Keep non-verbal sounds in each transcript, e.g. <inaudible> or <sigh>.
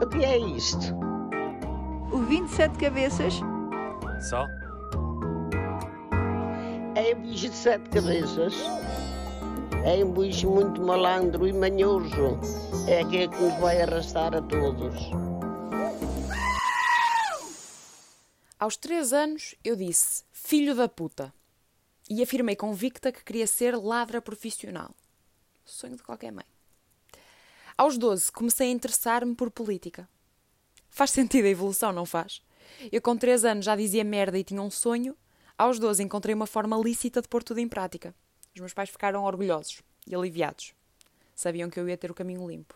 O que é isto? O 27 cabeças? Só? É um bicho de sete cabeças. É um bicho muito malandro e manhoso. É aquele que nos vai arrastar a todos. Aos três anos eu disse filho da puta e afirmei convicta que queria ser ladra profissional. Sonho de qualquer mãe. Aos 12 comecei a interessar-me por política. Faz sentido a evolução, não faz? Eu com 3 anos já dizia merda e tinha um sonho. Aos 12 encontrei uma forma lícita de pôr tudo em prática. Os meus pais ficaram orgulhosos e aliviados. Sabiam que eu ia ter o caminho limpo.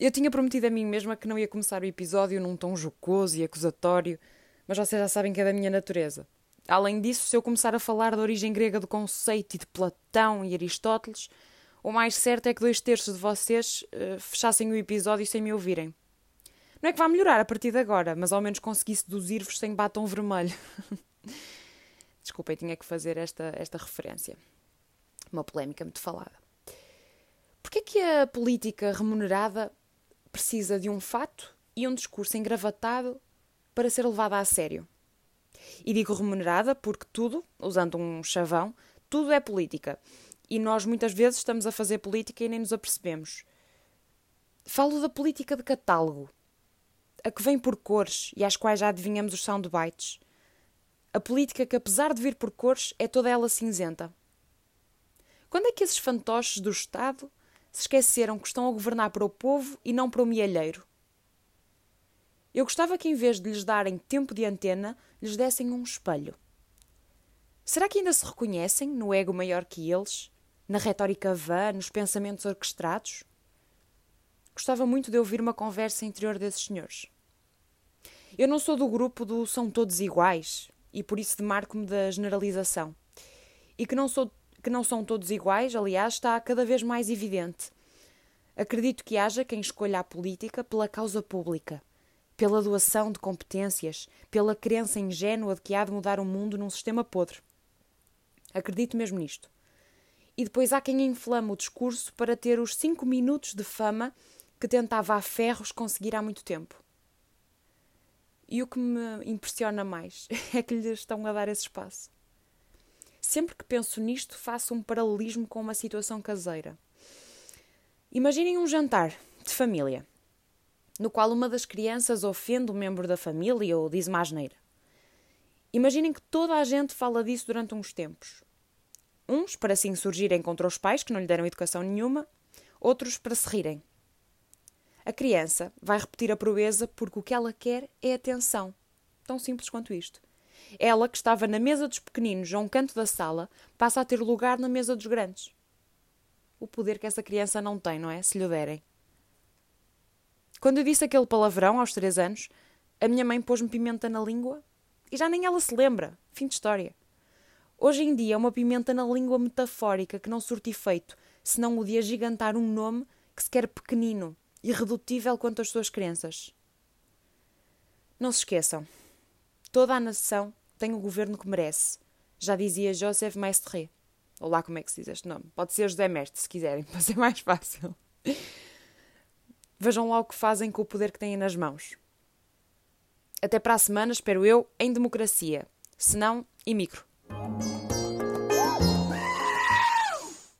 Eu tinha prometido a mim mesma que não ia começar o episódio num tom jocoso e acusatório, mas vocês já sabem que é da minha natureza. Além disso, se eu começar a falar da origem grega do conceito e de Platão e Aristóteles, o mais certo é que dois terços de vocês uh, fechassem o episódio sem me ouvirem. Não é que vá melhorar a partir de agora, mas ao menos consegui seduzir-vos sem batom vermelho. <laughs> Desculpem, tinha que fazer esta, esta referência. Uma polémica muito falada. Porquê que a política remunerada precisa de um fato e um discurso engravatado para ser levada a sério? E digo remunerada porque tudo, usando um chavão, tudo é política. E nós muitas vezes estamos a fazer política e nem nos apercebemos. Falo da política de catálogo, a que vem por cores e às quais já adivinhamos os soundbites. A política que, apesar de vir por cores, é toda ela cinzenta. Quando é que esses fantoches do Estado se esqueceram que estão a governar para o povo e não para o mielheiro? Eu gostava que, em vez de lhes darem tempo de antena, lhes dessem um espelho. Será que ainda se reconhecem no ego maior que eles? Na retórica vã, nos pensamentos orquestrados? Gostava muito de ouvir uma conversa interior desses senhores. Eu não sou do grupo do são todos iguais e por isso demarco-me da generalização. E que não, sou, que não são todos iguais, aliás, está cada vez mais evidente. Acredito que haja quem escolha a política pela causa pública, pela doação de competências, pela crença ingênua de que há de mudar o mundo num sistema podre. Acredito mesmo nisto. E depois há quem inflama o discurso para ter os cinco minutos de fama que tentava a ferros conseguir há muito tempo. E o que me impressiona mais <laughs> é que lhes estão a dar esse espaço. Sempre que penso nisto, faço um paralelismo com uma situação caseira. Imaginem um jantar de família, no qual uma das crianças ofende um membro da família ou diz uma asneira. Imaginem que toda a gente fala disso durante uns tempos. Uns para se insurgirem contra os pais que não lhe deram educação nenhuma, outros para se rirem. A criança vai repetir a proeza porque o que ela quer é atenção. Tão simples quanto isto. Ela, que estava na mesa dos pequeninos a um canto da sala, passa a ter lugar na mesa dos grandes. O poder que essa criança não tem, não é? Se lhe derem. Quando eu disse aquele palavrão aos três anos, a minha mãe pôs-me pimenta na língua e já nem ela se lembra. Fim de história. Hoje em dia é uma pimenta na língua metafórica que não surte efeito, senão o de agigantar um nome que se quer pequenino, irredutível quanto às suas crenças. Não se esqueçam, toda a nação tem o governo que merece, já dizia Joseph Maistre. Ou lá como é que se diz este nome. Pode ser José Mestre, se quiserem, <laughs> para ser mais fácil. Vejam lá o que fazem com o poder que têm nas mãos. Até para a semana, espero eu, em democracia. Se não, em micro.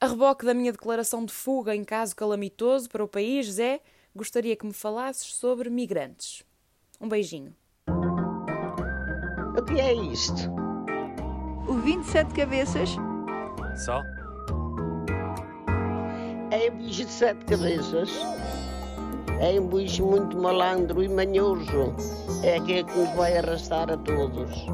A reboque da minha declaração de fuga em caso calamitoso para o país, Zé, gostaria que me falasses sobre migrantes. Um beijinho. O que é isto? O 27 cabeças? Só? É um bicho de sete cabeças. É um bicho muito malandro e manhoso. É aquele que nos vai arrastar a todos.